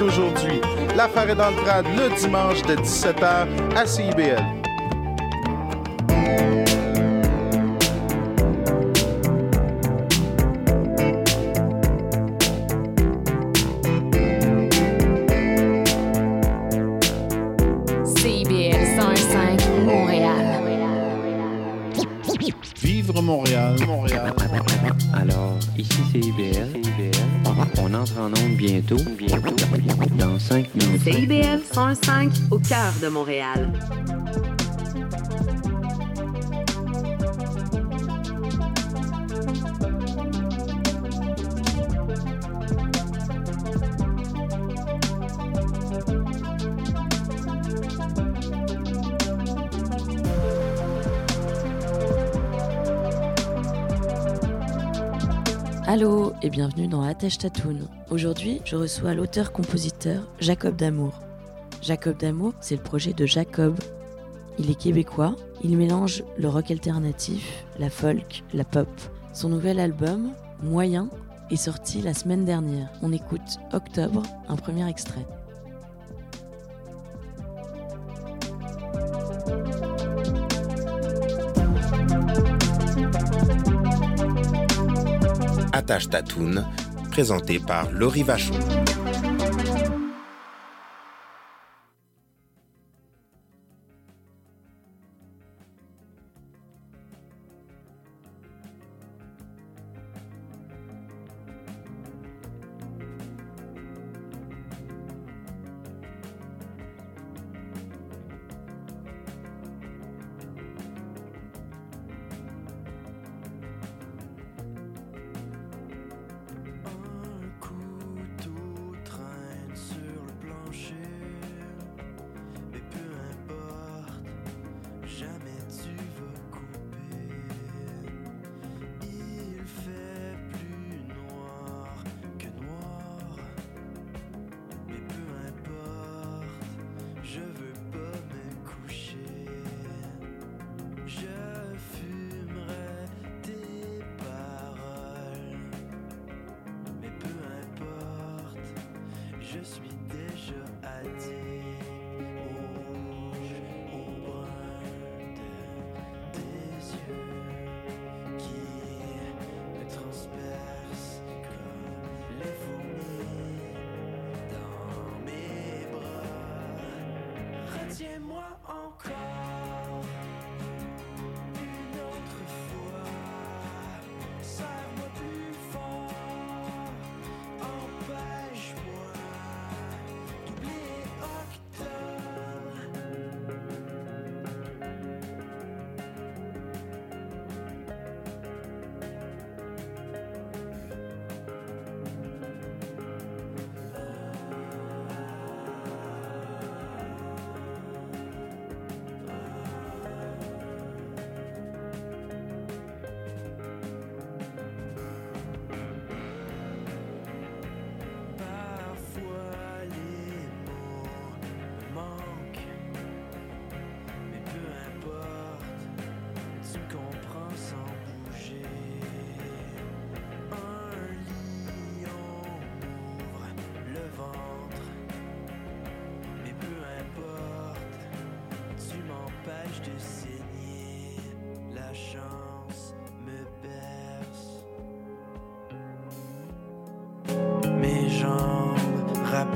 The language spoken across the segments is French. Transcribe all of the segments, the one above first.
d'aujourd'hui. L'affaire est dans le crâne le dimanche de 17h à CIBL. de Montréal. Allô et bienvenue dans Attache Tatoune. Aujourd'hui, je reçois l'auteur-compositeur Jacob Damour. Jacob d'amour, c'est le projet de Jacob. Il est québécois, il mélange le rock alternatif, la folk, la pop. Son nouvel album, Moyen, est sorti la semaine dernière. On écoute Octobre, un premier extrait. Attache Tatoune, présenté par Laurie Vachon.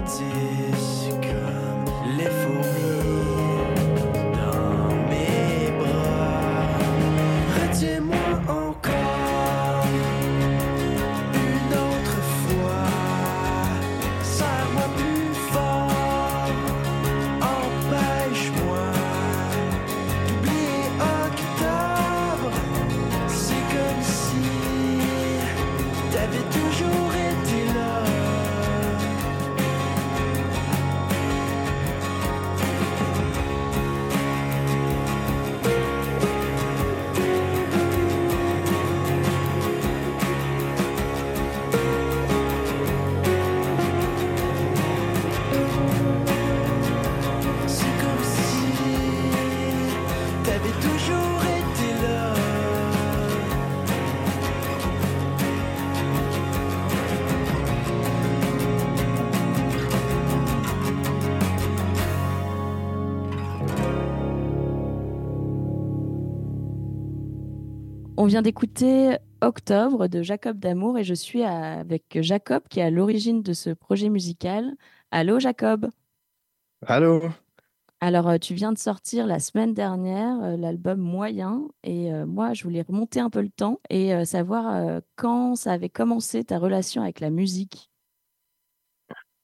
自己。On vient d'écouter Octobre de Jacob Damour et je suis avec Jacob qui est à l'origine de ce projet musical. Allô Jacob? Allô? Alors euh, tu viens de sortir la semaine dernière euh, l'album Moyen et euh, moi je voulais remonter un peu le temps et euh, savoir euh, quand ça avait commencé ta relation avec la musique?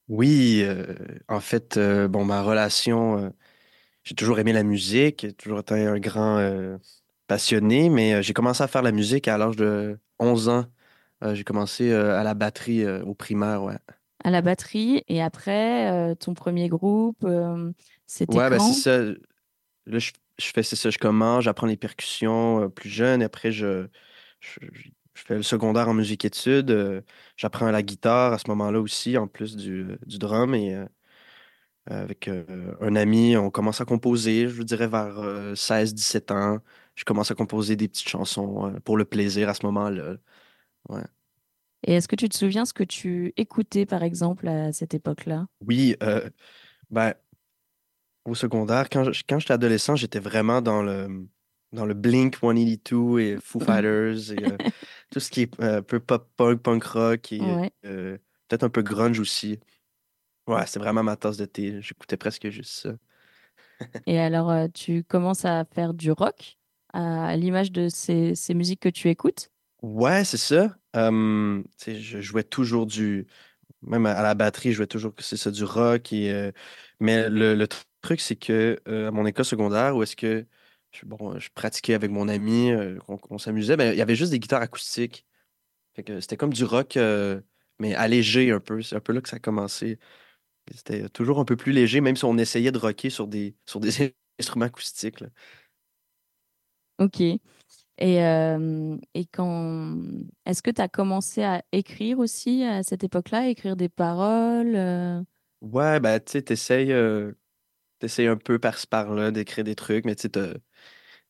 Oui, en fait, bon, ma relation, j'ai toujours aimé la musique, j'ai toujours été un grand passionné, mais euh, j'ai commencé à faire la musique à l'âge de 11 ans. Euh, j'ai commencé euh, à la batterie au primaire, ouais. À la batterie et après ton premier groupe, c'était Ouais, ben c'est ça. Là, je, je fais ça, je commence, j'apprends les percussions plus jeune, et après, je, je, je fais le secondaire en musique-études. euh, j'apprends la guitare à ce moment-là aussi, en plus du, du drum, et euh, avec euh, un ami, on commence à composer, je vous dirais vers 16-17 ans. Je commence à composer des petites chansons euh, pour le plaisir à ce moment-là. Ouais. Et est-ce que tu te souviens ce que tu écoutais par exemple à cette époque-là? Oui, euh, ben, au secondaire, quand je- quand j'étais adolescent, j'étais vraiment dans le, dans le Blink 182 et Foo Fighters et euh, tout ce qui est euh, un peu pop-punk, punk rock et Ouais. peut-être un peu grunge aussi. Ouais, c'est vraiment ma tasse de thé. J'écoutais presque juste ça. Et alors, tu commences à faire du rock? À l'image de ces, musiques que tu écoutes? Ouais, c'est ça. Je jouais toujours du. Même à la batterie, je jouais toujours que c'est ça, du rock. Mais le, truc, c'est que à mon école secondaire, où est-ce que je, bon, je pratiquais avec mon ami, qu'on s'amusait, ben, il y avait juste des guitares acoustiques. C'était comme du rock, mais allégé un peu. C'est un peu là que ça a commencé. C'était toujours un peu plus léger, même si on essayait de rocker sur des, instruments acoustiques. Ok. Et, euh, et quand... Est-ce que tu as commencé à écrire aussi à cette époque-là, écrire des paroles euh, Ouais, ben, tu sais, t'essayes, euh, t'essayes un peu par-ci par-là d'écrire des trucs, mais tu sais, t'as,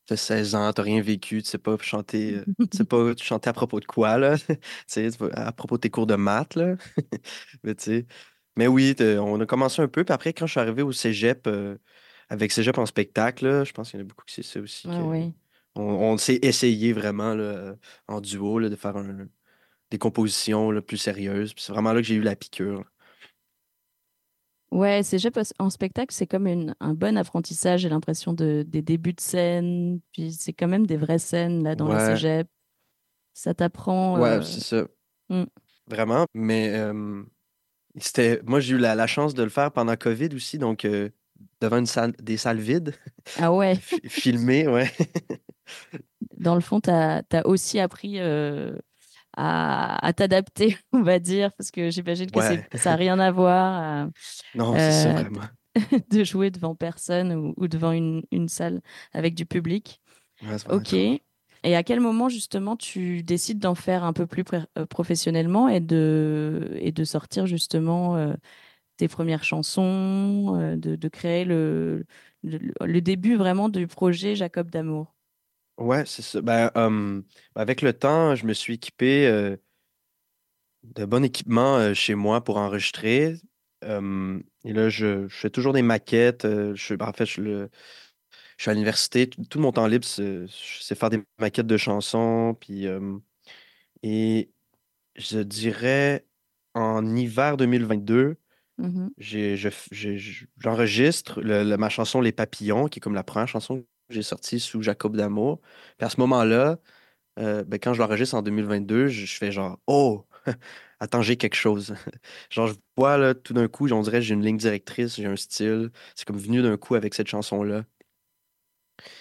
t'as 16 ans, t'as rien vécu, tu sais pas chanter, euh, tu sais pas chanter à propos de quoi, là, tu sais, tu à propos de tes cours de maths, là, mais tu sais, mais oui, on a commencé un peu, puis après, quand je suis arrivé au cégep, avec cégep en spectacle, là, je pense qu'il y en a beaucoup qui c'est ça aussi, Ah que oui. On, on s'est essayé vraiment, là, en duo, là, de faire un- des compositions, là, plus sérieuses, c'est vraiment là que j'ai eu la piqûre. Ouais, cégep en spectacle, c'est comme une- un bon apprentissage, j'ai l'impression, de, des débuts de scène. Puis c'est quand même des vraies scènes là dans Ouais. cégeps. Ça t'apprend. Ouais, euh, c'est ça. Mm. Vraiment. Mais euh, c'était. Moi, j'ai eu la, la chance de le faire pendant COVID aussi, donc euh, devant une salle, des salles vides, Ah ouais, fi- filmées, ouais. Dans le fond, tu as, aussi appris euh, à, à t'adapter, on va dire, parce que j'imagine que Ouais. ça n'a rien à voir euh, Non, c'est Euh, vraiment. de jouer devant personne ou, ou devant une, une salle avec du public. Ouais, Ok. Et à quel moment, justement, tu décides d'en faire un peu plus professionnellement et de, et de sortir, justement, euh, tes premières chansons, euh, de, de créer le, le, le début vraiment du projet Jacob d'amour? Ouais, c'est ça. Ben, avec le temps, je me suis équipé euh, de bon équipement euh, chez moi pour enregistrer. Et là, je, je fais toujours des maquettes. je, en fait, je, le, je suis à l'université. Tout, tout mon temps libre, c'est faire des maquettes de chansons. Puis, et je dirais en hiver 2022, Mhm. j'ai, je f- j'ai- je- j'enregistre ma chanson Les Papillons, qui est comme la première chanson j'ai sortie sous Jacob Damour. Puis à ce moment-là, euh, ben, quand je l'enregistre en 2022, je, fais genre Oh, attends, j'ai quelque chose. genre, je vois là, tout d'un coup, on dirait j'ai une ligne directrice, j'ai un style. C'est comme venu d'un coup avec cette chanson-là.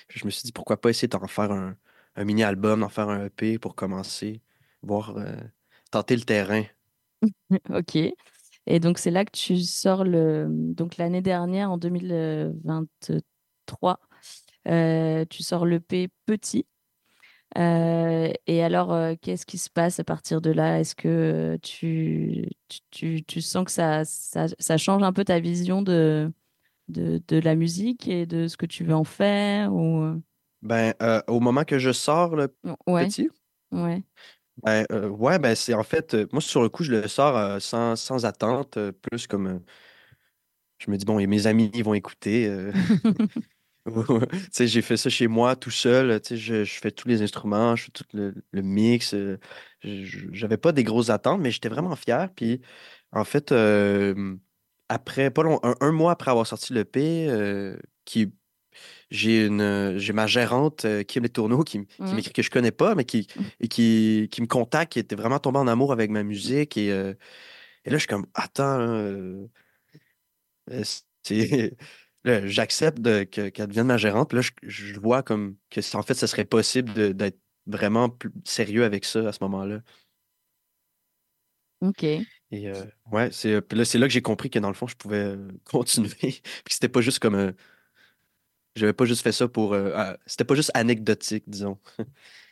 Je me suis dit pourquoi pas essayer d'en faire un, mini-album, d'en faire un EP pour commencer, voir, euh, tenter le terrain. Ok. Et donc, c'est là que tu sors l'année dernière, en 2023, euh, tu sors l'EP Petit. Euh, et alors, euh, qu'est-ce qui se passe à partir de là? Est-ce que euh, tu, tu, tu- sens que ça, ça, ça change un peu ta vision de, de, de la musique et de ce que tu veux en faire ou... euh, Ben, euh, au moment que je sors le Ouais, petit, ouais. Ben, euh, ouais, ben c'est en fait, euh, moi sur le coup, je le sors euh, sans, sans attente, euh, plus comme, euh, je me dis, bon, et mes amis ils vont écouter. j'ai fait ça chez moi tout seul. Je, je fais tous les instruments, je fais tout le, le mix. euh, J'avais pas des grosses attentes, mais j'étais vraiment fier. Puis, en fait, euh, après, pas long, un, un mois après avoir sorti le P, euh, qui, j'ai une, j'ai ma gérante, euh, Kim Les Tourneaux, qui, qui Mhm. m'écrit que je connais pas, mais qui, et qui, qui me contacte, qui était vraiment tombée en amour avec ma musique. Et, euh, et là, je suis comme, attends, euh, c'est- j'accepte qu'elle devienne ma gérante. Puis là, je, je vois comme que en fait, ce serait possible d'être vraiment plus sérieux avec ça à ce moment-là. Ok. Et euh, ouais, c'est euh, là, là que j'ai compris que dans le fond, je pouvais euh, continuer. Puis c'était pas juste comme. euh, j'avais pas juste fait ça pour. euh, ah, c'était pas juste anecdotique, disons.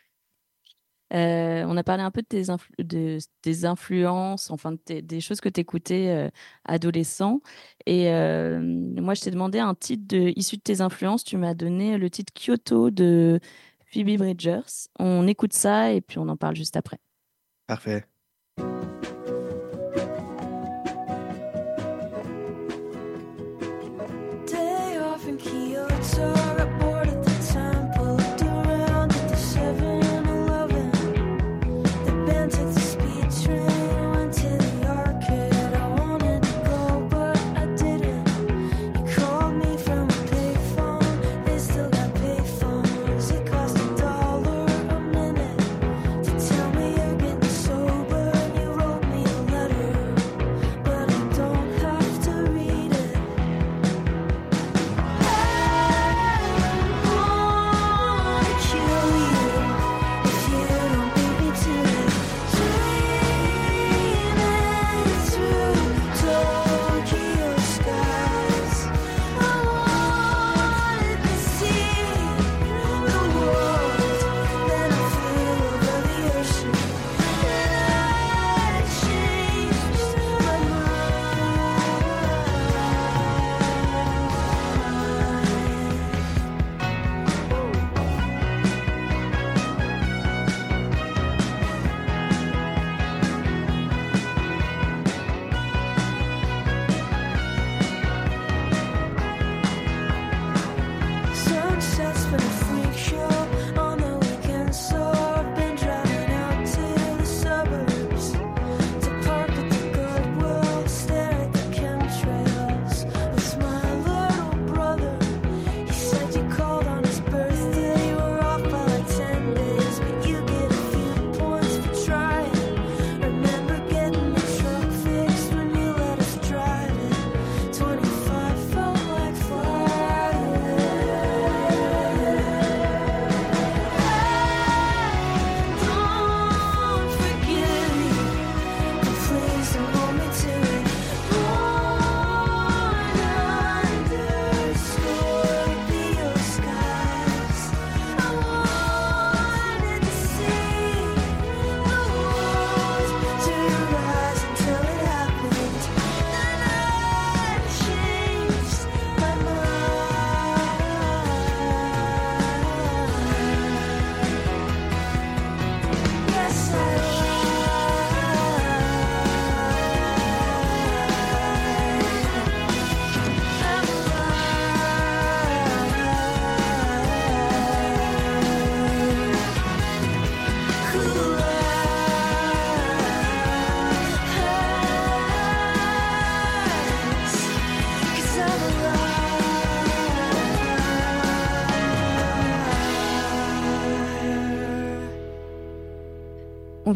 Euh, on a parlé un peu de tes, influ- de tes influences, enfin des choses que tu écoutais adolescent. Et euh, moi, je t'ai demandé un titre issu de tes influences. Tu m'as donné le titre Kyoto de Phoebe Bridgers. On écoute ça et puis on en parle juste après. Parfait.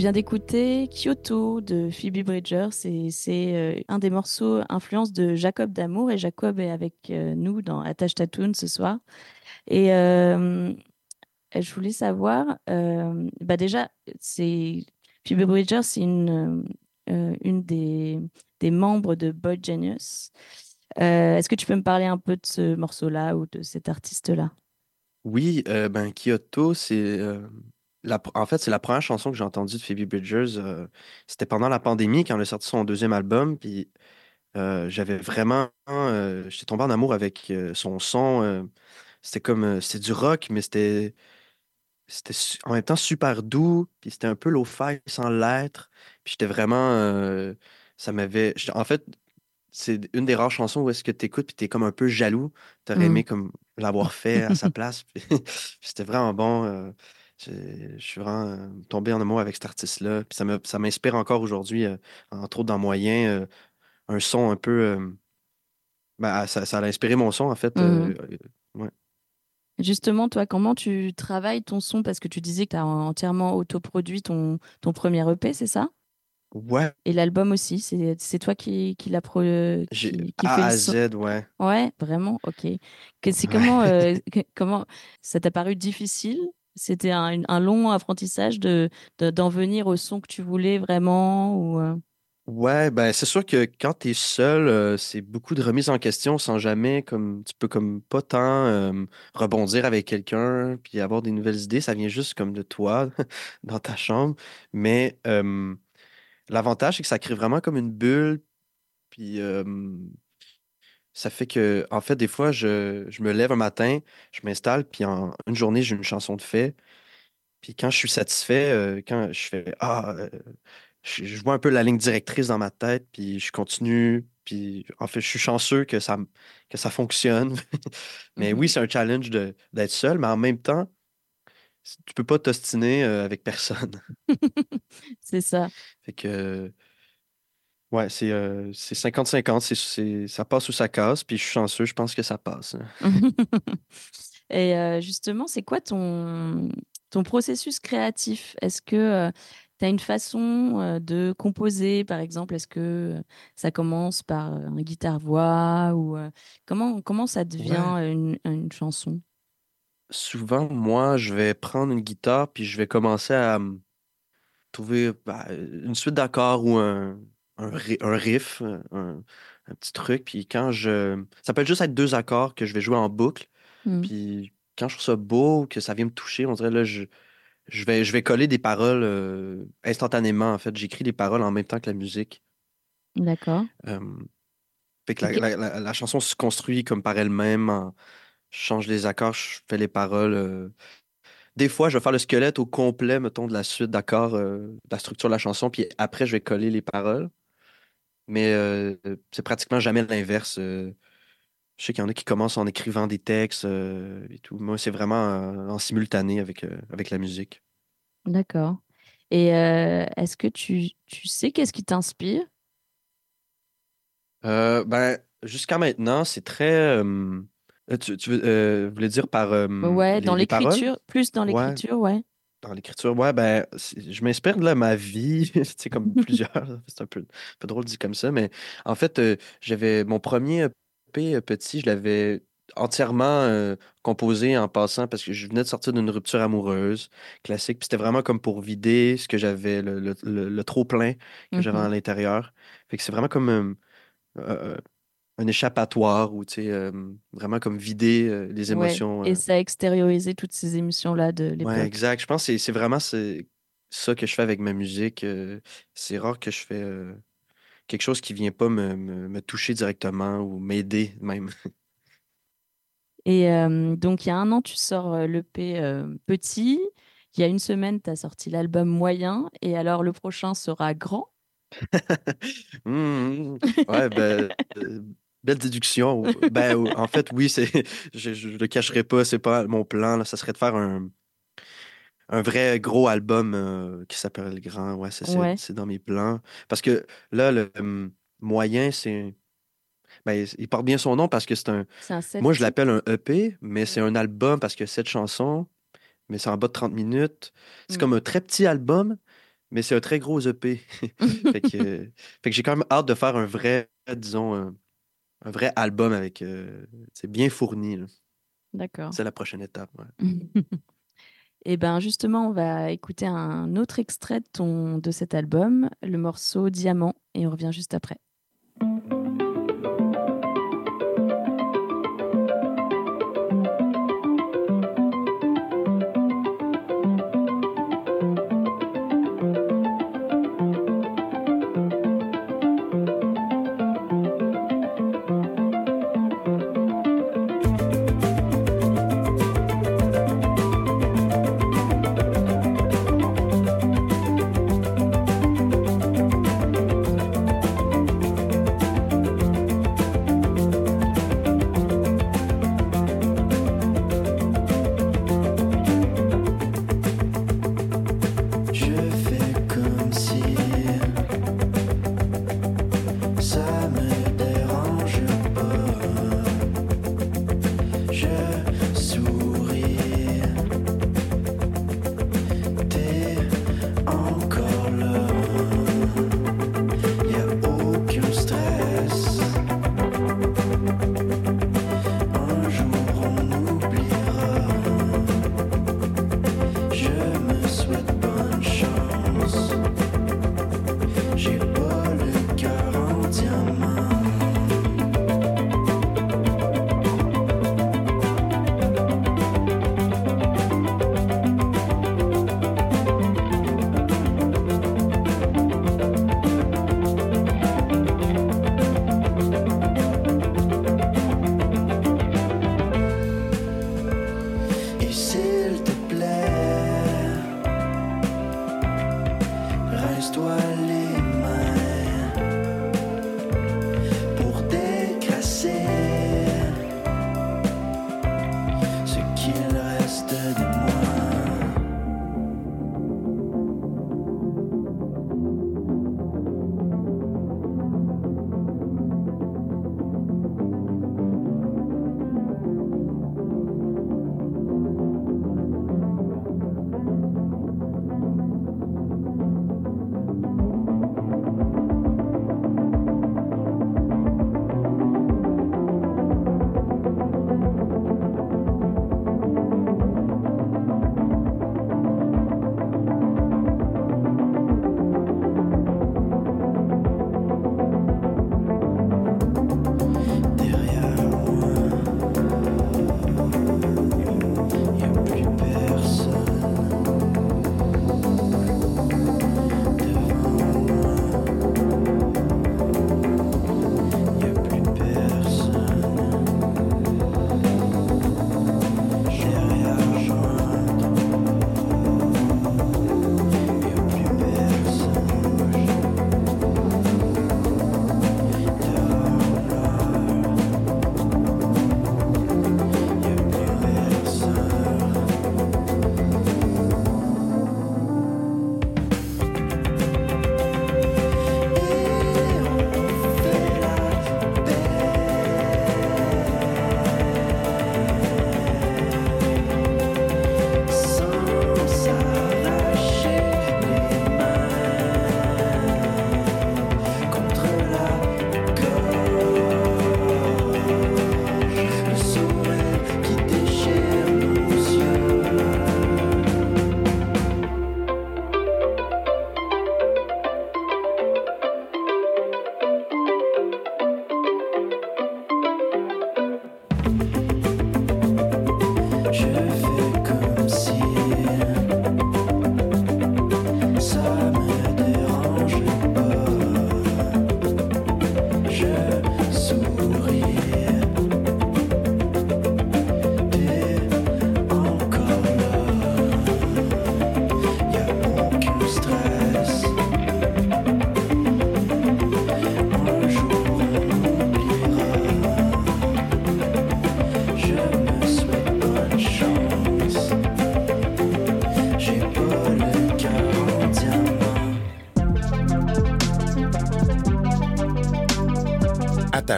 Vient d'écouter Kyoto de Phoebe Bridgers et c'est euh, un des morceaux influence de Jacob Damour et Jacob est avec euh, nous dans Attache Tatoon ce soir. Et euh, je voulais savoir, bah déjà, c'est Phoebe Bridgers, c'est une, une des, des membres de Boy Genius. Est-ce que tu peux me parler un peu de ce morceau-là ou de cet artiste-là? Oui, ben Kyoto, c'est la, en fait c'est la première chanson que j'ai entendue de Phoebe Bridgers. euh, c'était pendant la pandémie quand elle a sorti son deuxième album, puis euh, j'avais vraiment, euh, j'étais tombé en amour avec son son. c'était comme, c'était du rock, mais c'était, c'était en même temps super doux, puis c'était un peu lo-fi sans l'être. Puis j'étais vraiment, ça m'avait, en fait, c'est une des rares chansons où est-ce que tu écoutes puis tu es comme un peu jaloux. Tu aurais Mm. aimé comme l'avoir fait à sa place. puis C'était vraiment bon. Je suis vraiment euh, tombé en amour avec cet artiste-là. Puis ça me- ça m'inspire encore aujourd'hui, euh, entre autres dans Moyen, euh, un son un peu. ben, ça, ça a inspiré mon son, en fait. Euh, euh, Justement, toi, comment tu travailles ton son? Parce que tu disais que tu as entièrement autoproduit ton, ton premier EP, c'est ça? Ouais, Et l'album aussi, c'est c'est toi qui, qui l'a pro, qui, j'ai qui A fait à le son? Z, ouais. Ouais, vraiment, ok. C'est Ouais. comment, euh, comment ça t'a paru difficile? C'était un, long apprentissage de, de- d'en venir au son que tu voulais vraiment ou euh, Ouais, ben c'est sûr que quand tu es seul, euh, c'est beaucoup de remise en question sans jamais comme tu peux comme pas tant rebondir avec quelqu'un puis avoir des nouvelles idées, ça vient juste comme de toi dans ta chambre. Mais l'avantage, c'est que ça crée vraiment comme une bulle, puis ça fait que, en fait, des fois, je, je me lève un matin, je m'installe, puis en une journée, j'ai une chanson de fait. Puis quand je suis satisfait, euh, quand je fais Ah, euh, je, je vois un peu la ligne directrice dans ma tête, puis je continue. Puis en fait, je suis chanceux que ça, que ça fonctionne. Mais oui, c'est un challenge d'être seul, mais en même temps, tu peux pas t'ostiner euh, avec personne. c'est ça. Fait que, ouais, c'est euh, c'est 50-50, c'est, c'est- ça passe ou ça casse, puis je suis chanceux, je pense que ça passe. Et euh, justement, c'est quoi ton, ton processus créatif? Est-ce que tu as une façon euh, de composer, par exemple? Est-ce que euh, ça commence par euh, un guitare-voix ou euh, comment, comment ça devient Ouais. une, une chanson? Souvent, moi, je vais prendre une guitare, puis je vais commencer à trouver bah, une suite d'accords ou un, un, ri- un riff, un, un petit truc. Puis quand je. Ça peut juste être deux accords que je vais jouer en boucle. Mm. Puis quand je trouve ça beau, que ça vient me toucher, on dirait là, je, je vais, je vais coller des paroles euh, instantanément. En fait, j'écris des paroles en même temps que la musique. D'accord. Euh, fait que la, Ok. la- la- la chanson se construit comme par elle-même. en- Je change les accords, je fais les paroles. euh. Des fois, je vais faire le squelette au complet, mettons, de la suite d'accords, euh, de la structure de la chanson, puis après, je vais coller les paroles. Mais euh, c'est pratiquement jamais l'inverse. euh. Je sais qu'il y en a qui commencent en écrivant des textes euh, et tout. Moi, c'est vraiment en simultané avec, avec la musique. D'accord. Et est-ce que tu, tu sais qu'est-ce qui t'inspire? Ben, jusqu'à maintenant, c'est très. tu, tu veux, voulais dire par Ouais, les, dans l'écriture, plus dans Ouais. l'écriture, ouais. Dans l'écriture, ouais, ben, je m'inspire de là, ma vie, c'est comme plusieurs, c'est un peu, un peu drôle dit comme ça, mais en fait, euh, j'avais mon premier EP euh, petit, je l'avais entièrement euh, composé en passant parce que je venais de sortir d'une rupture amoureuse classique, puis c'était vraiment comme pour vider ce que j'avais, le, le- le- le trop-plein que j'avais à l'intérieur. Fait que c'est vraiment comme euh, un échappatoire ou, tu sais, euh, vraiment comme vider euh, les Ouais. émotions. Et euh, ça a extériorisé toutes ces émotions-là de Ouais, l'époque. exact. Je pense que c'est vraiment ça que je fais avec ma musique. euh, c'est rare que je fais quelque chose qui vient pas me, me- me toucher directement ou m'aider même. Et donc, il y a un an, tu sors l'EP Petit. Il y a une semaine, tu as sorti l'album Moyen. Et alors, le prochain sera Grand? Hum, hum. Ouais, ben, belle déduction. Ben, en fait, oui, c'est, je, je le cacherai pas, c'est pas mon plan. Là, ça serait de faire un, un vrai gros album euh, qui s'appelle Grand. Ouais, c'est c'est- Ouais. c'est dans mes plans. Parce que là, le moyen, c'est. Ben, il porte bien son nom parce que c'est un. Moi, je l'appelle un EP, mais c'est un album parce que sept chansons, mais c'est en bas de 30 minutes. C'est Mm. comme un très petit album, mais c'est un très gros EP. fait que, euh, fait que j'ai quand même hâte de faire un vrai, disons, un, vrai album avec. euh, c'est bien fourni. D'accord. C'est la prochaine étape. ouais. Et ben justement, on va écouter un autre extrait de, ton, de cet album, le morceau Diamant, et on revient juste après.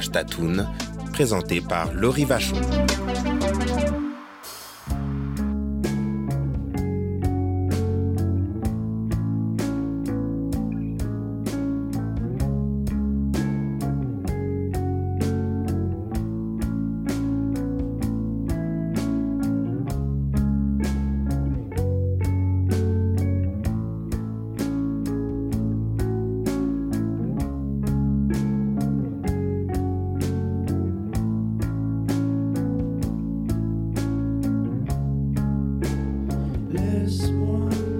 Tatoune, présenté par Laurie Vachon. This one.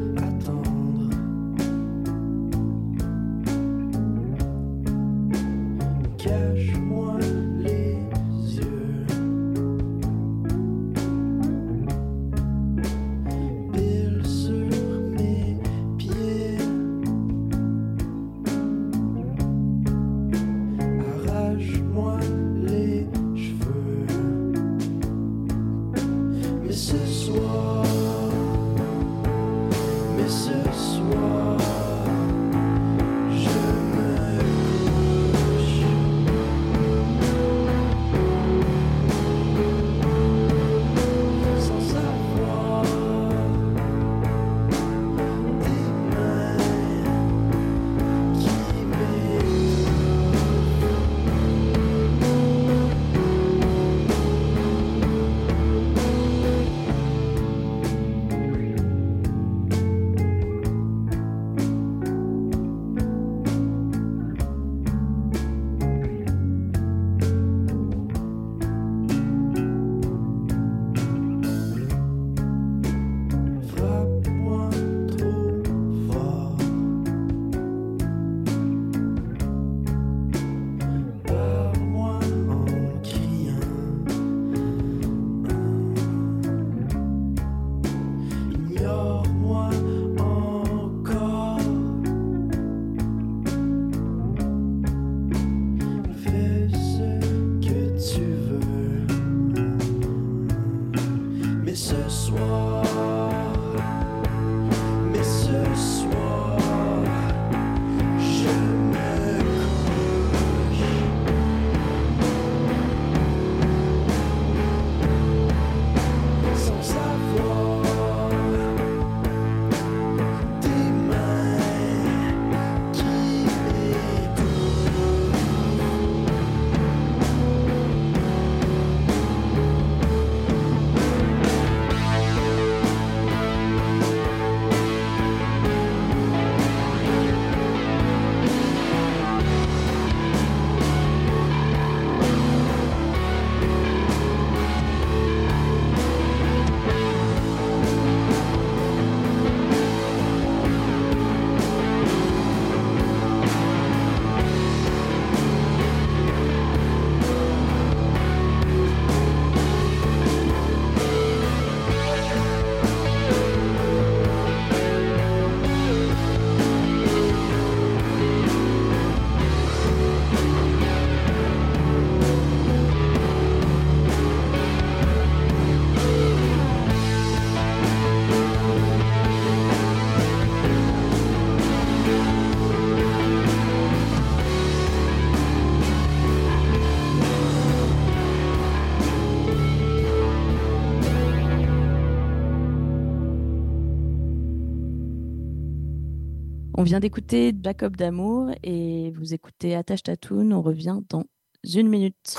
On vient d'écouter Jacob d'amour et vous écoutez Attache Tatoune. On revient dans une minute.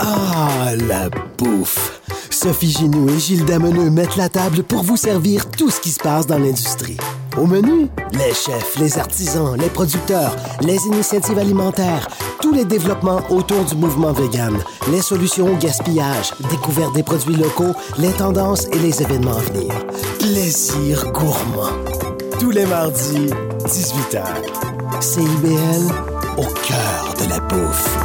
Ah, la bouffe! Sophie Ginou et Gilles Dameneux mettent la table pour vous servir tout ce qui se passe dans l'industrie. Au menu, les chefs, les artisans, les producteurs, les initiatives alimentaires, tous les développements autour du mouvement vegan, les solutions au gaspillage, découverte des produits locaux, les tendances et les événements à venir. Plaisir gourmand. Tous les mardis, 18h. CIBL, au cœur de la bouffe.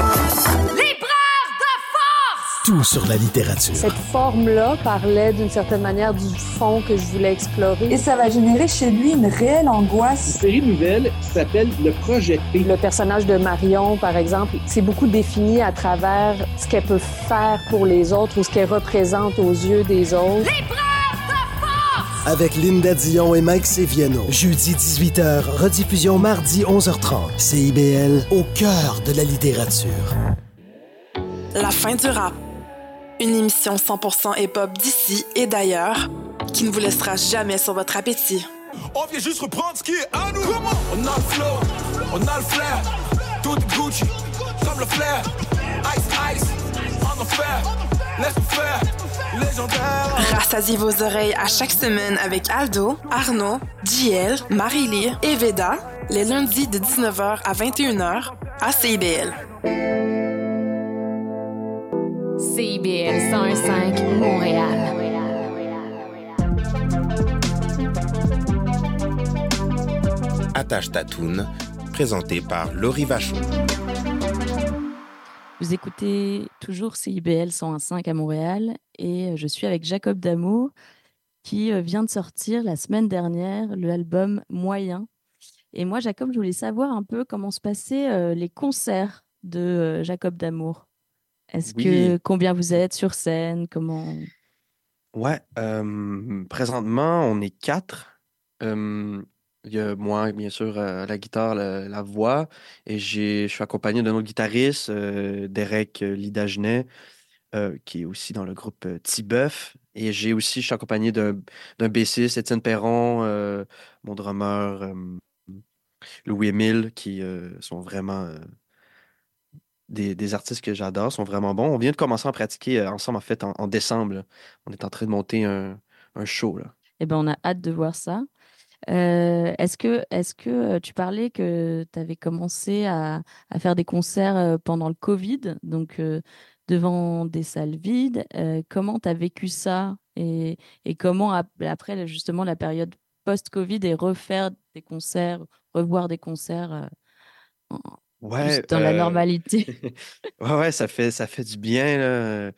Tout sur la littérature. Cette forme-là parlait d'une certaine manière du fond que je voulais explorer. Et ça va générer chez lui une réelle angoisse. Une série nouvelle qui s'appelle Le Projet P. Le personnage de Marion, par exemple, c'est beaucoup défini à travers ce qu'elle peut faire pour les autres ou ce qu'elle représente aux yeux des autres. Avec Linda Dion et Mike Seviano. Jeudi 18h, rediffusion mardi 11h30. CIBL, au cœur de la littérature. La fin du rap. Une émission 100% hip-hop d'ici et d'ailleurs qui ne vous laissera jamais sur votre appétit. On vient juste reprendre ce qui est à nous. On a le flow, on a le flair. Tout est Gucci, comme le flair. Ice, ice, en enfer. Laisse nous faire, légendaire. Rassasiez vos oreilles à chaque semaine avec Aldo, Arnaud, JL, Marie-Lee et Veda, les lundis de 19h à 21h à CIBL. CIBL 101.5 Montréal. Attache ta toune, présenté par Laurie Vachon. Vous écoutez toujours CIBL 101.5 à Montréal et euh, je suis avec Jacob Damour qui euh, vient de sortir la semaine dernière l'album Moyen. Et moi, Jacob, je voulais savoir un peu comment se passaient euh, les concerts de Jacob Damour. Est-ce que combien vous êtes sur scène? Comment Ouais, euh, présentement, on est quatre. Euh, il y a moi, bien sûr, euh, la guitare, la, voix, et je suis accompagné d'un autre guitariste, euh, Derek euh, Lidagenet, qui est aussi dans le groupe Tibeuf. Et j'ai aussi, je suis accompagné d'un, bassiste, Étienne Perron, mon drummer, Louis-Émile, qui sont vraiment des, des artistes que j'adore, sont vraiment bons. On vient de commencer à pratiquer ensemble, en fait, en, décembre. On est en train de monter un, un show, là. Eh ben, on a hâte de voir ça. Euh, est-ce que, est-ce que euh, tu parlais que tu avais commencé à, à faire des concerts euh, pendant le Covid, donc euh, devant des salles vides. Euh, comment tu as vécu ça et, et comment, ap- après justement la période post-Covid, et refaire des concerts, revoir des concerts en- Ouais, dans la normalité? Ouais, ouais, ça fait, ça fait du bien, là.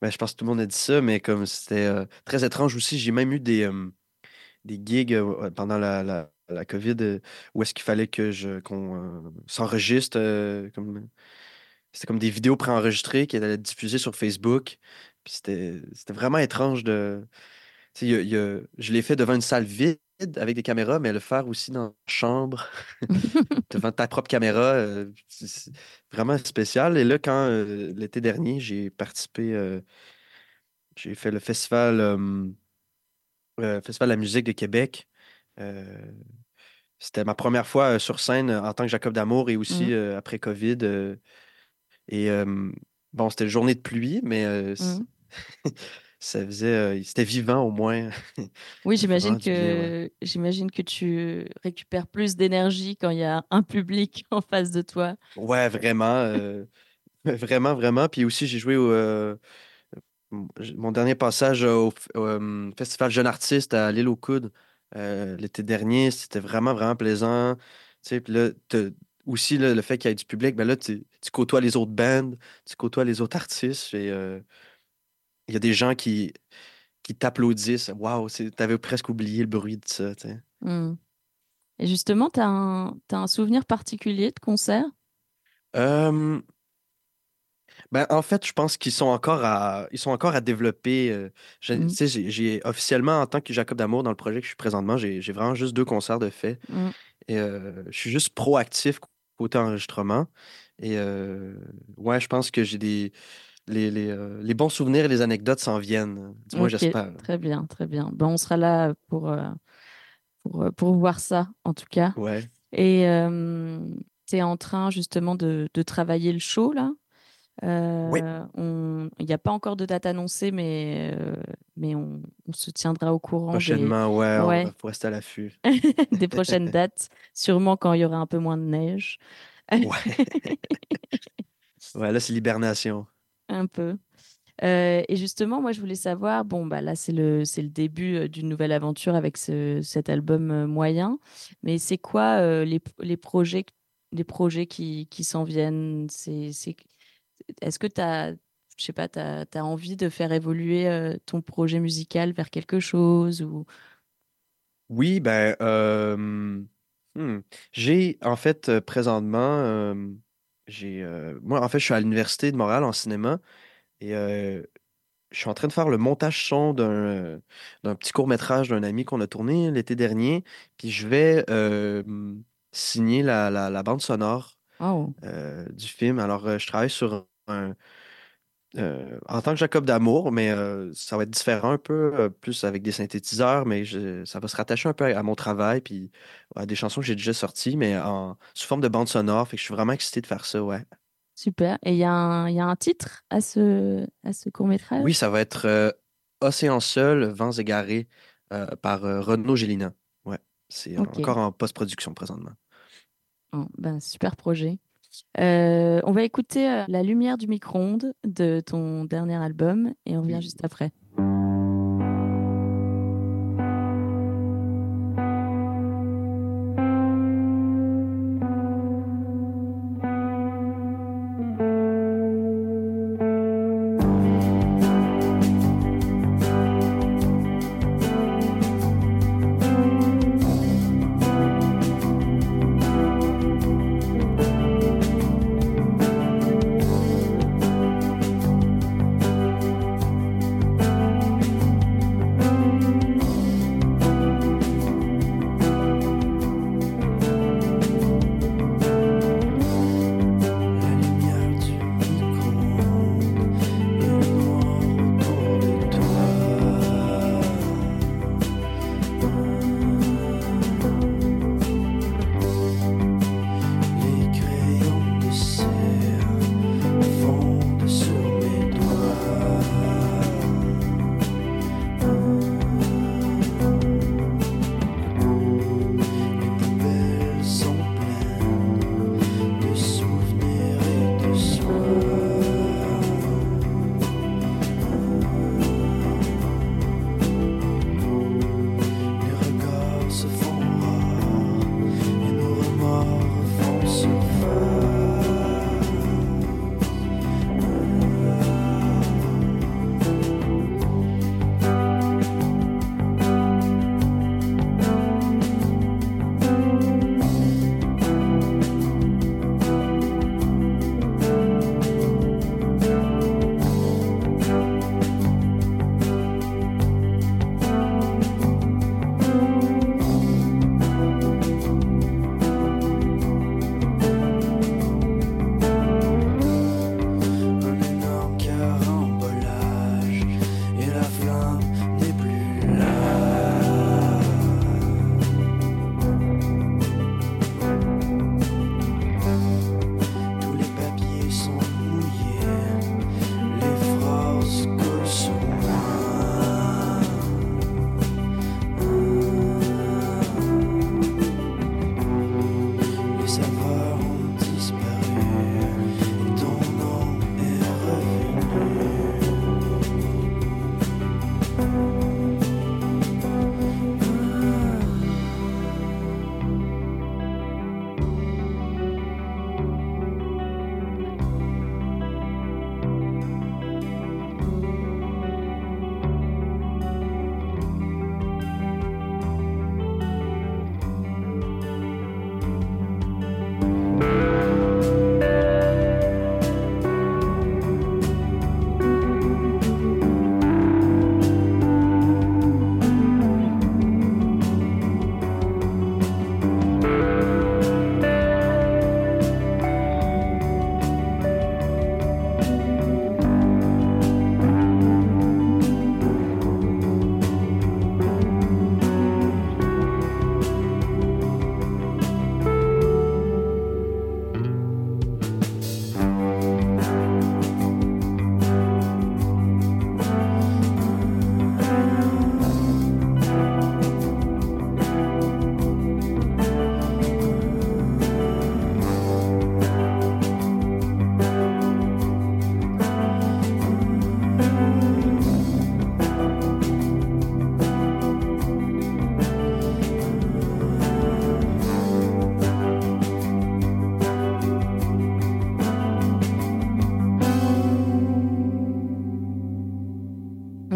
Ben, je pense que tout le monde a dit ça, mais comme c'était très étrange aussi, j'ai même eu des, des gigs pendant la, la, COVID où est-ce qu'il fallait que je qu'on s'enregistre comme c'était comme des vidéos préenregistrées qui allaient être diffusées sur Facebook. Puis c'était c'était vraiment étrange de. y a- y a- je l'ai fait devant une salle vide avec des caméras, mais le faire aussi dans la chambre, devant ta propre caméra, c'est vraiment spécial. Et là, quand l'été dernier, j'ai participé, j'ai fait le festival, festival de la musique de Québec. Euh, c'était ma première fois euh, sur scène euh, en tant que Jacob Damour et aussi euh, après COVID. euh, et euh, bon, c'était une journée de pluie, mais euh, Mhm. ça faisait, euh, c'était vivant au moins. Oui, j'imagine ouais. que j'imagine que tu récupères plus d'énergie quand il y a un public en face de toi. Ouais, vraiment. euh, vraiment, vraiment. Puis aussi, j'ai joué au. euh, mon dernier passage au, euh, Festival Jeune Artiste à l'île aux Coudes euh, l'été dernier. C'était vraiment, vraiment plaisant. Tu sais, là, aussi, là, le fait qu'il y ait du public, ben là, tu, tu côtoies les autres bands, tu côtoies les autres artistes. Et euh, il y a des gens qui, qui t'applaudissent. Waouh, t'avais presque oublié le bruit de ça. tu sais. Hmm. Et justement, tu as un, t'as un souvenir particulier de concert? Euh, ben, en fait, je pense qu'ils sont encore à, ils sont encore à développer. euh, j'ai- Mm. sais, j'ai j'ai- officiellement, en tant que Jacob Damour, dans le projet que je suis présentement, j'ai j'ai vraiment juste deux concerts de fait. Mm. Et euh, je suis juste proactif côté enregistrement. Et euh, ouais, je pense que j'ai des. Les, les, les bons souvenirs et les anecdotes s'en viennent. Du moins, Ok, j'espère. Très bien, très bien. Ben, on sera là pour, pour, pour voir ça, en tout cas. Ouais. Et tu es en train justement de, de travailler le show, là? Oui. Euh, on- Il n'y a pas encore de date annoncée, mais, euh, mais on, on se tiendra au courant des- Prochainement, ouais, on Ouais. va faut rester à l'affût. des prochaines dates, sûrement quand il y aura un peu moins de neige. Ouais, là, c'est l'hibernation. Un peu. Euh, et justement, moi, je voulais savoir, bon, bah là, c'est le, c'est le début d'une nouvelle aventure avec ce, cet album moyen, mais c'est quoi les, les projets, les projets qui, qui s'en viennent? C'est, c'est, est-ce que tu as, je sais pas, as, envie de faire évoluer euh, ton projet musical vers quelque chose ou... Oui, ben, euh, hmm, j'ai en fait euh, présentement, j'ai, euh, moi en fait, je suis à l'Université de Montréal en cinéma et je suis en train de faire le montage son d'un petit court-métrage d'un ami qu'on a tourné l'été dernier. Puis je vais signer la, la- la bande sonore Oh. euh, du film. Alors, euh, je travaille sur un. euh, en tant que Jacob d'Amour, mais euh, ça va être différent un peu, euh, plus avec des synthétiseurs, mais je- ça va se rattacher un peu à, à mon travail, puis à des chansons que j'ai déjà sorties, mais en, sous forme de bande sonore. Fait que je suis vraiment excité de faire ça, ouais. Super. Et il y, a un- il y a un titre à ce, à ce court-métrage? Oui, ça va être Océan seul, vents égarés par Renaud Gélina. Ouais, c'est encore en post-production présentement. Oh, ben, super projet. Euh, on va écouter euh, La lumière du micro-ondes de ton dernier album et on revient juste après.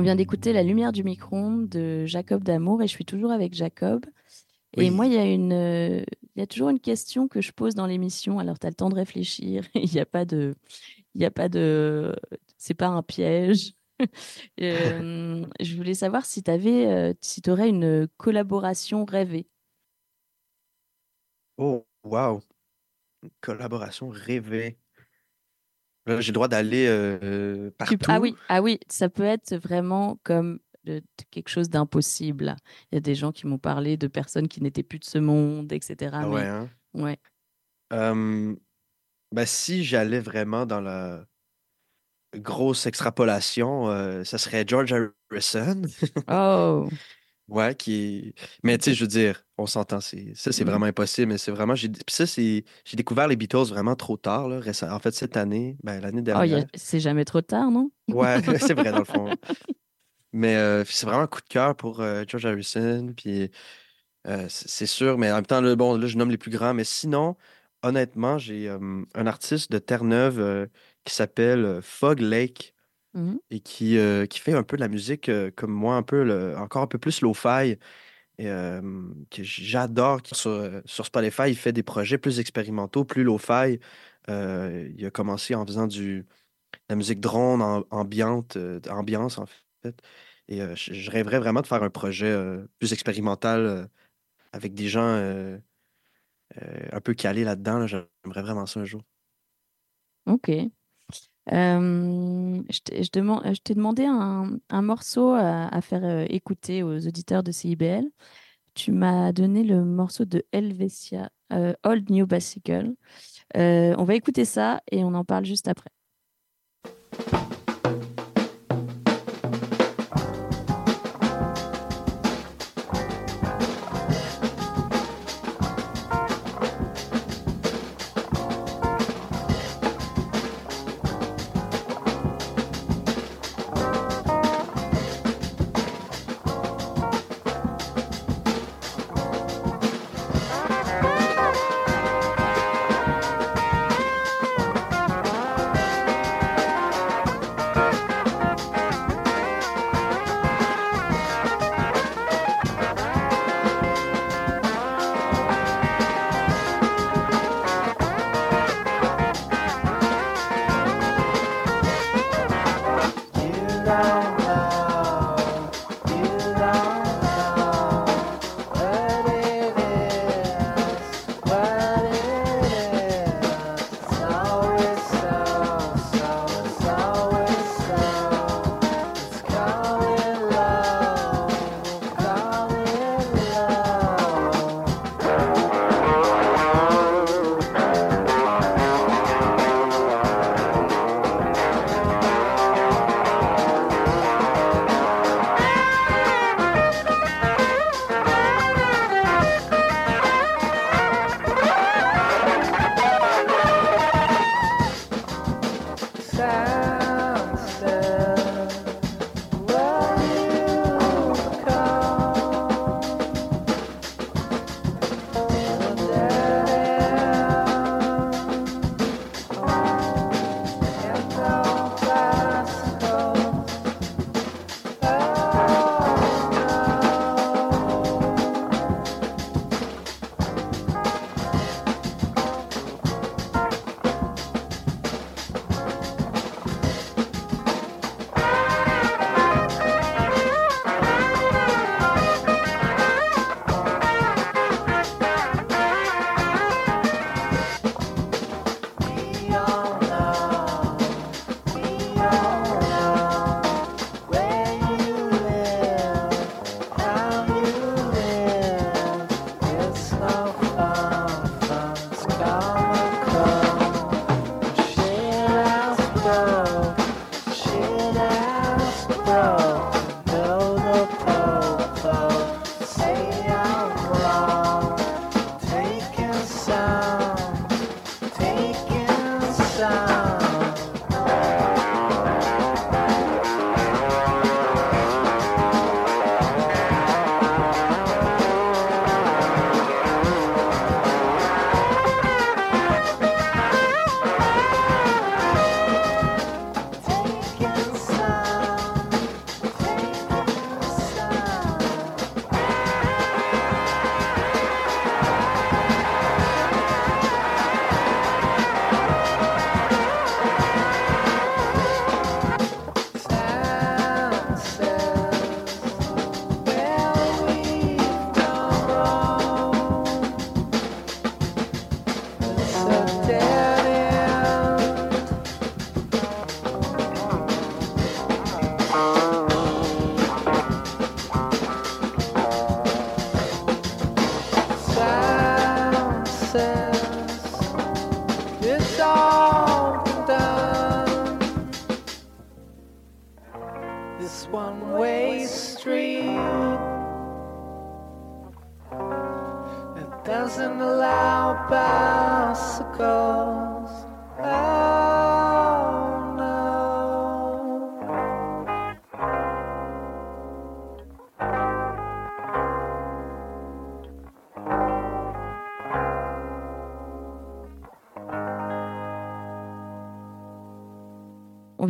Vient d'écouter La lumière du micro-ondes de Jacob Damour et je suis toujours avec Jacob. Et moi, il y a une, euh, il y a toujours une question que je pose dans l'émission. Alors, tu as le temps de réfléchir. Il n'y a pas de, il y a pas de, c'est pas un piège. Euh, je voulais savoir si tu avais, si tu aurais une collaboration rêvée. Oh, wow. Une collaboration rêvée. J'ai le droit d'aller euh, partout. Ah oui, ah oui, ça peut être vraiment comme de- de quelque chose d'impossible. Il y a des gens qui m'ont parlé de personnes qui n'étaient plus de ce monde, etc. Ah mais- ouais, hein? ouais. Euh, ben, si j'allais vraiment dans la grosse extrapolation, euh, ça serait George Harrison. Oh. Ouais, qui est. Mais tu sais, je veux dire, on s'entend, c'est... ça, c'est Mhm. vraiment impossible, mais c'est vraiment. J'ai... Puis ça, c'est. J'ai découvert les Beatles vraiment trop tard, là, récem- En fait, cette année, ben, l'année Oh, il y a- dernière. c'est jamais trop tard, non? Ouais, c'est vrai, dans le fond. Mais euh, c'est vraiment un coup de cœur pour euh, George Harrison. Puis euh, c'est sûr, mais en même temps, là, bon, là, je nomme les plus grands. Mais sinon, honnêtement, j'ai un artiste de Terre-Neuve qui s'appelle Fog Lake Mhm. et qui, euh, qui fait un peu de la musique euh, comme moi, un peu le- encore un peu plus. Et, euh, que j'adore. Sur, euh, sur Spotify, il fait des projets plus expérimentaux, plus lo-fi. Euh, il a commencé en faisant du, la musique drone, am- ambiante, ambiance en fait. Et je, rêverais vraiment de faire un projet plus expérimental avec des gens un peu calés là-dedans. là. J'aimerais vraiment ça un jour. Ok. Euh, je t'ai demandé un, morceau à, faire euh, écouter aux auditeurs de CIBL. Tu m'as donné le morceau de Helvetia, euh, Old New Bicycle. On va écouter ça et on en parle juste après.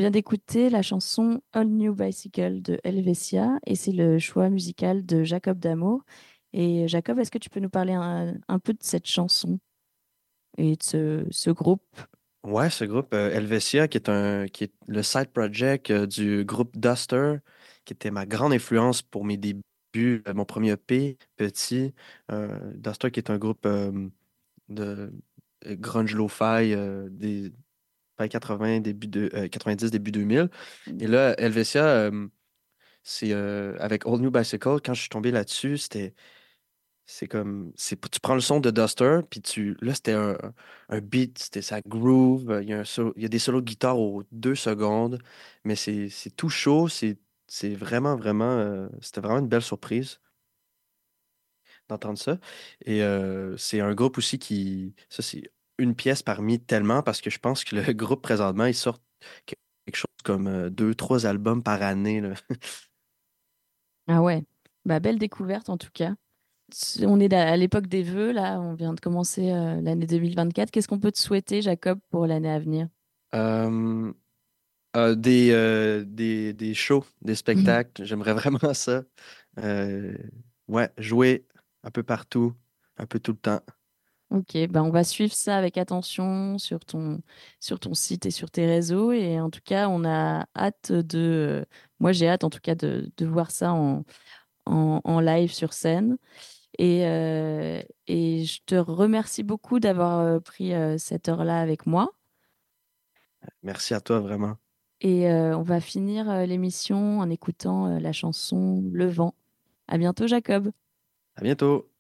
Vient d'écouter la chanson All New Bicycle de Helvetia et c'est le choix musical de Jacob Damour. Et Jacob, est-ce que tu peux nous parler un, peu de cette chanson et de ce, groupe? Ouais, ce groupe euh, Helvetia, qui est, un, qui est le side project euh, du groupe Duster, qui était ma grande influence pour mes débuts, euh, mon premier EP, petit. Duster, qui est un groupe de grunge lo-fi des fin 80, début de, euh, 90, début 2000. Et là, Helvetia, euh, c'est euh, avec Old New Bicycle, quand je suis tombé là-dessus, c'était. C'est comme. c'est Tu prends le son de Duster, puis tu. Là, c'était un, un beat, c'était sa groove. euh, Il y a, un solo- il y a des solos de guitare aux deux secondes, mais c'est tout chaud. C'est c'est vraiment, vraiment. euh, c'était vraiment une belle surprise d'entendre ça. Et euh, c'est un groupe aussi qui. Ça, c'est une pièce parmi tellement, parce que je pense que le groupe présentement, il sort que- quelque chose comme euh, deux, trois albums par année. là. Ah ouais, bah, belle découverte en tout cas. On est à l'époque des vœux, là, on vient de commencer euh, l'année 2024. Qu'est-ce qu'on peut te souhaiter, Jacob, pour l'année à venir? Euh, euh, des, des, des shows, des spectacles, j'aimerais vraiment ça. Ouais, jouer un peu partout, un peu tout le temps. Ok, bah on va suivre ça avec attention sur ton, sur ton site et sur tes réseaux. Et en tout cas, on a hâte de. Moi, j'ai hâte en tout cas de, de voir ça en, en, en live sur scène. Et, euh, et je te remercie beaucoup d'avoir euh, pris euh, cette heure-là avec moi. Merci à toi, vraiment. Et euh, on va finir l'émission en écoutant la chanson Le vent. À bientôt, Jacob. À bientôt.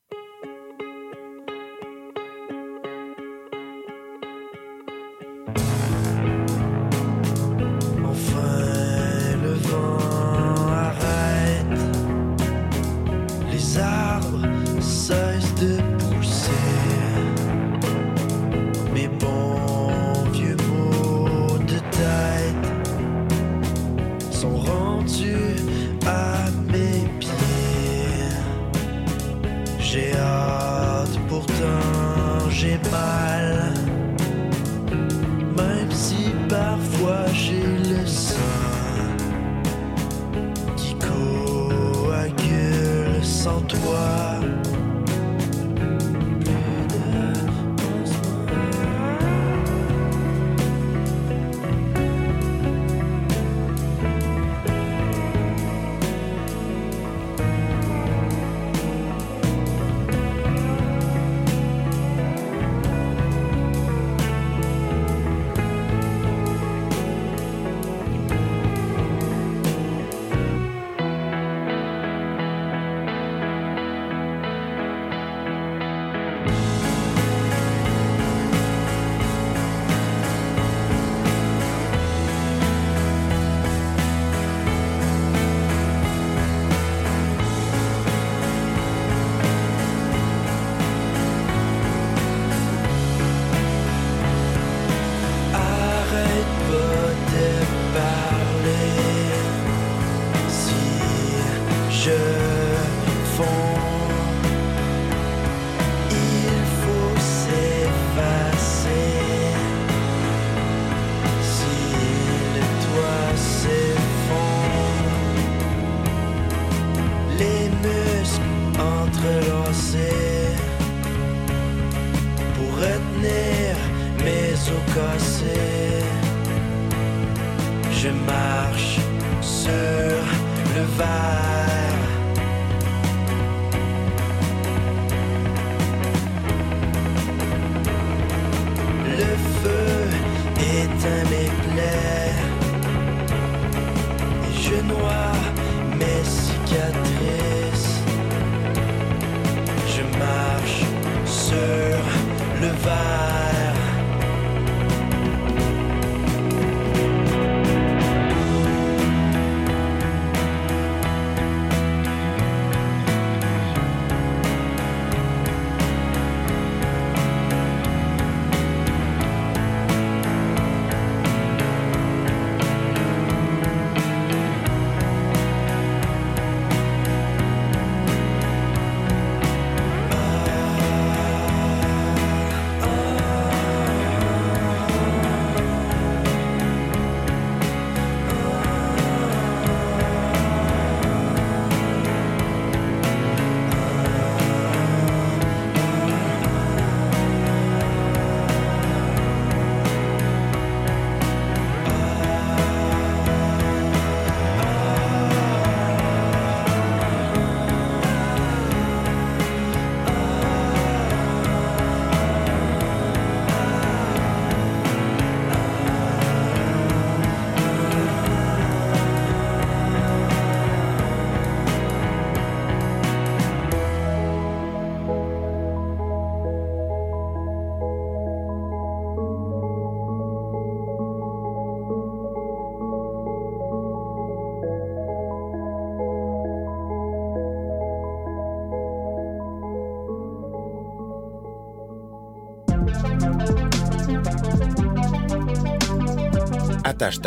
Attache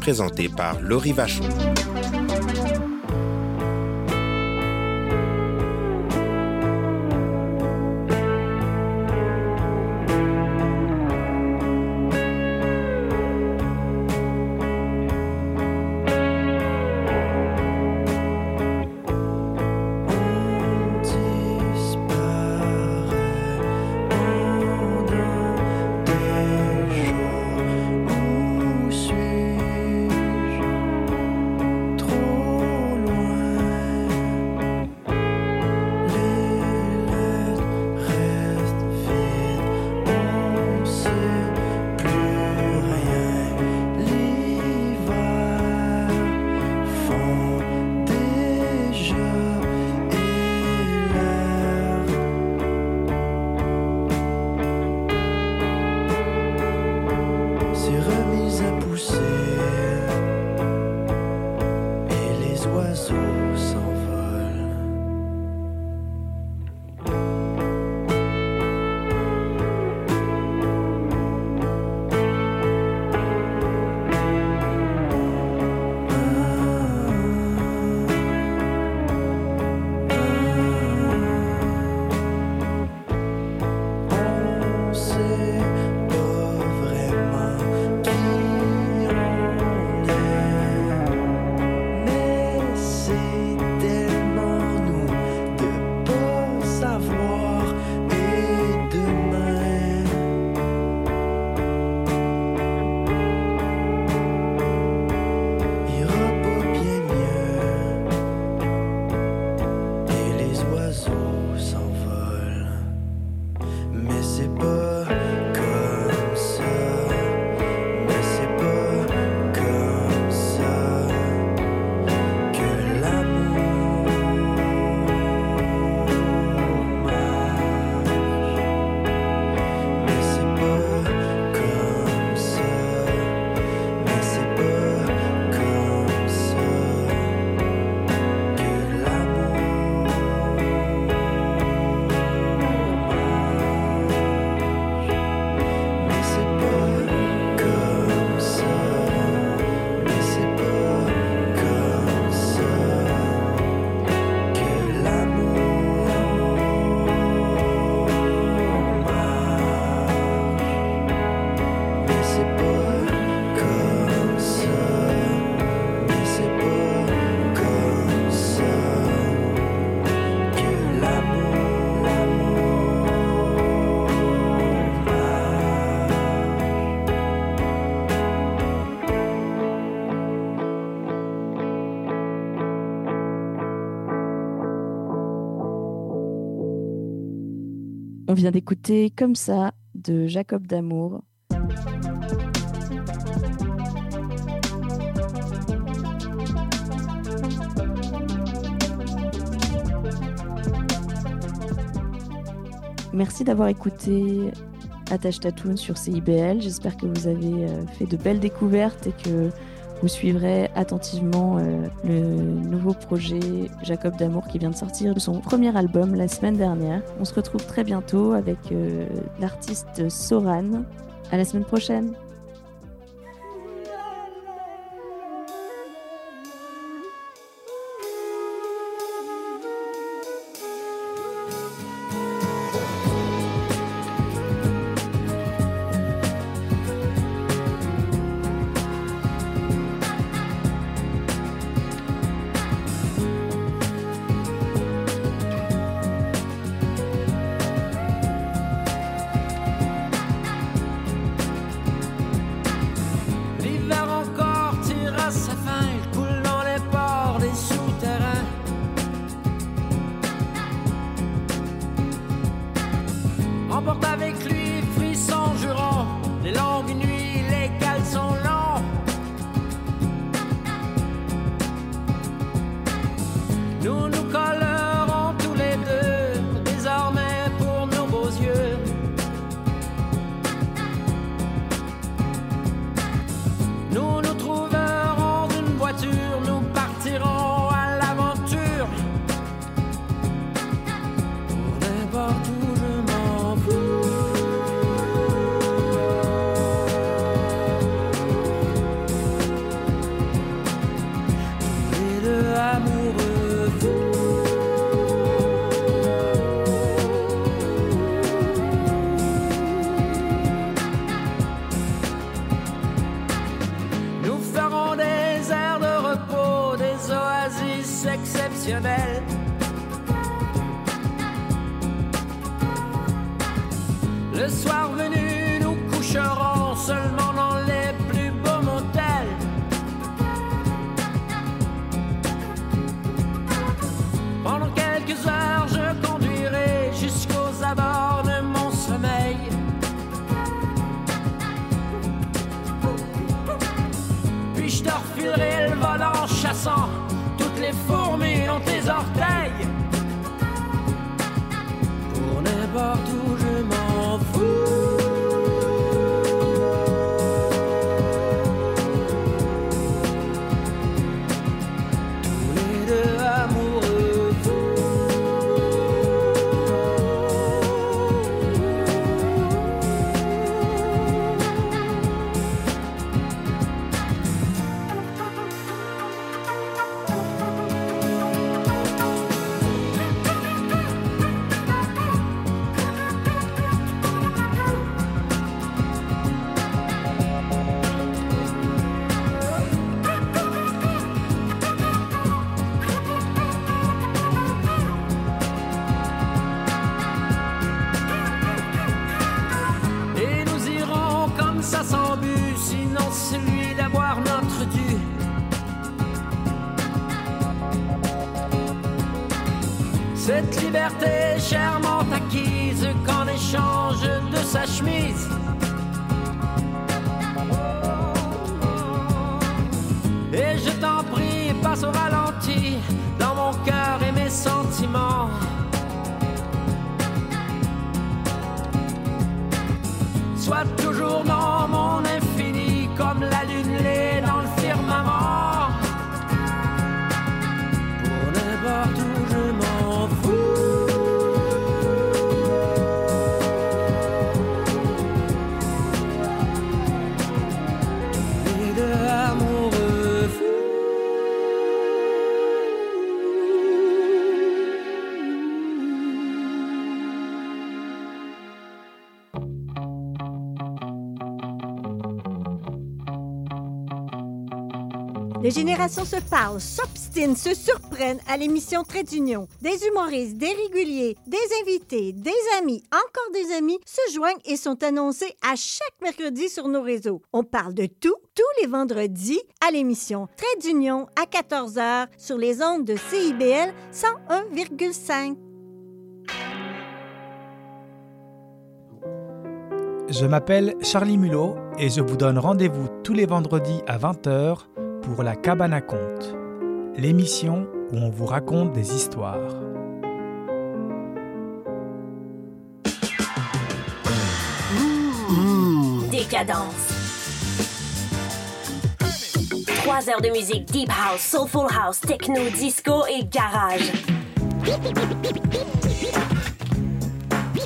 présenté par Laurie Vachon. d'écouter Comme ça de Jacob Damour. Merci d'avoir écouté Attache Tatoon sur CIBL. J'espère que vous avez euh, fait de belles découvertes et que vous suivrez attentivement euh, le nouveau projet Jacob Damour qui vient de sortir de son premier album la semaine dernière. On se retrouve très bientôt avec euh, l'artiste Soran. À la semaine prochaine! Générations se parlent, s'obstinent, se surprennent à l'émission Trait d'Union. Des humoristes, des réguliers, des invités, des amis, encore des amis se joignent et sont annoncés à chaque mercredi sur nos réseaux. On parle de tout, tous les vendredis à l'émission Trait d'Union à 14h sur les ondes de CIBL 101,5. Je m'appelle Charlie Mulot et je vous donne rendez-vous tous les vendredis à 20h pour La Cabane à Conte, l'émission où on vous raconte des histoires. Décadence. Trois heures de musique deep house, soulful house, techno, disco et garage.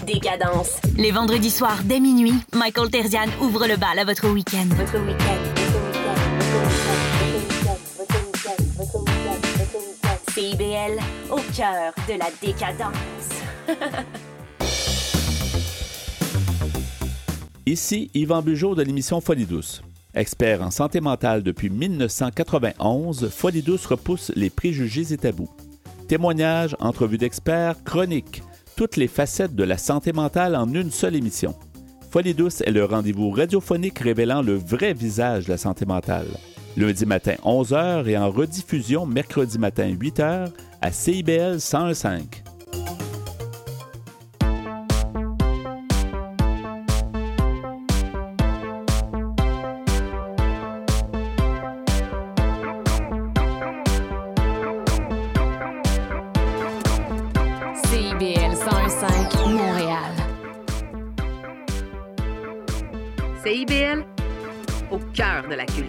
Décadence. Les vendredis soirs dès minuit, Michael Terzian ouvre le bal à votre week-end. Votre week-end. Au cœur de la décadence. Ici Yvan Bugeaud de l'émission Folie douce. Expert en santé mentale depuis 1991, Folie douce repousse les préjugés et tabous. Témoignages, entrevues d'experts, chroniques, toutes les facettes de la santé mentale en une seule émission. Folie douce est le rendez-vous radiophonique révélant le vrai visage de la santé mentale. Lundi matin 11h et en rediffusion mercredi matin 8h à CIBL 101.5. CIBL 101.5 Montréal. CIBL, au cœur de la culture.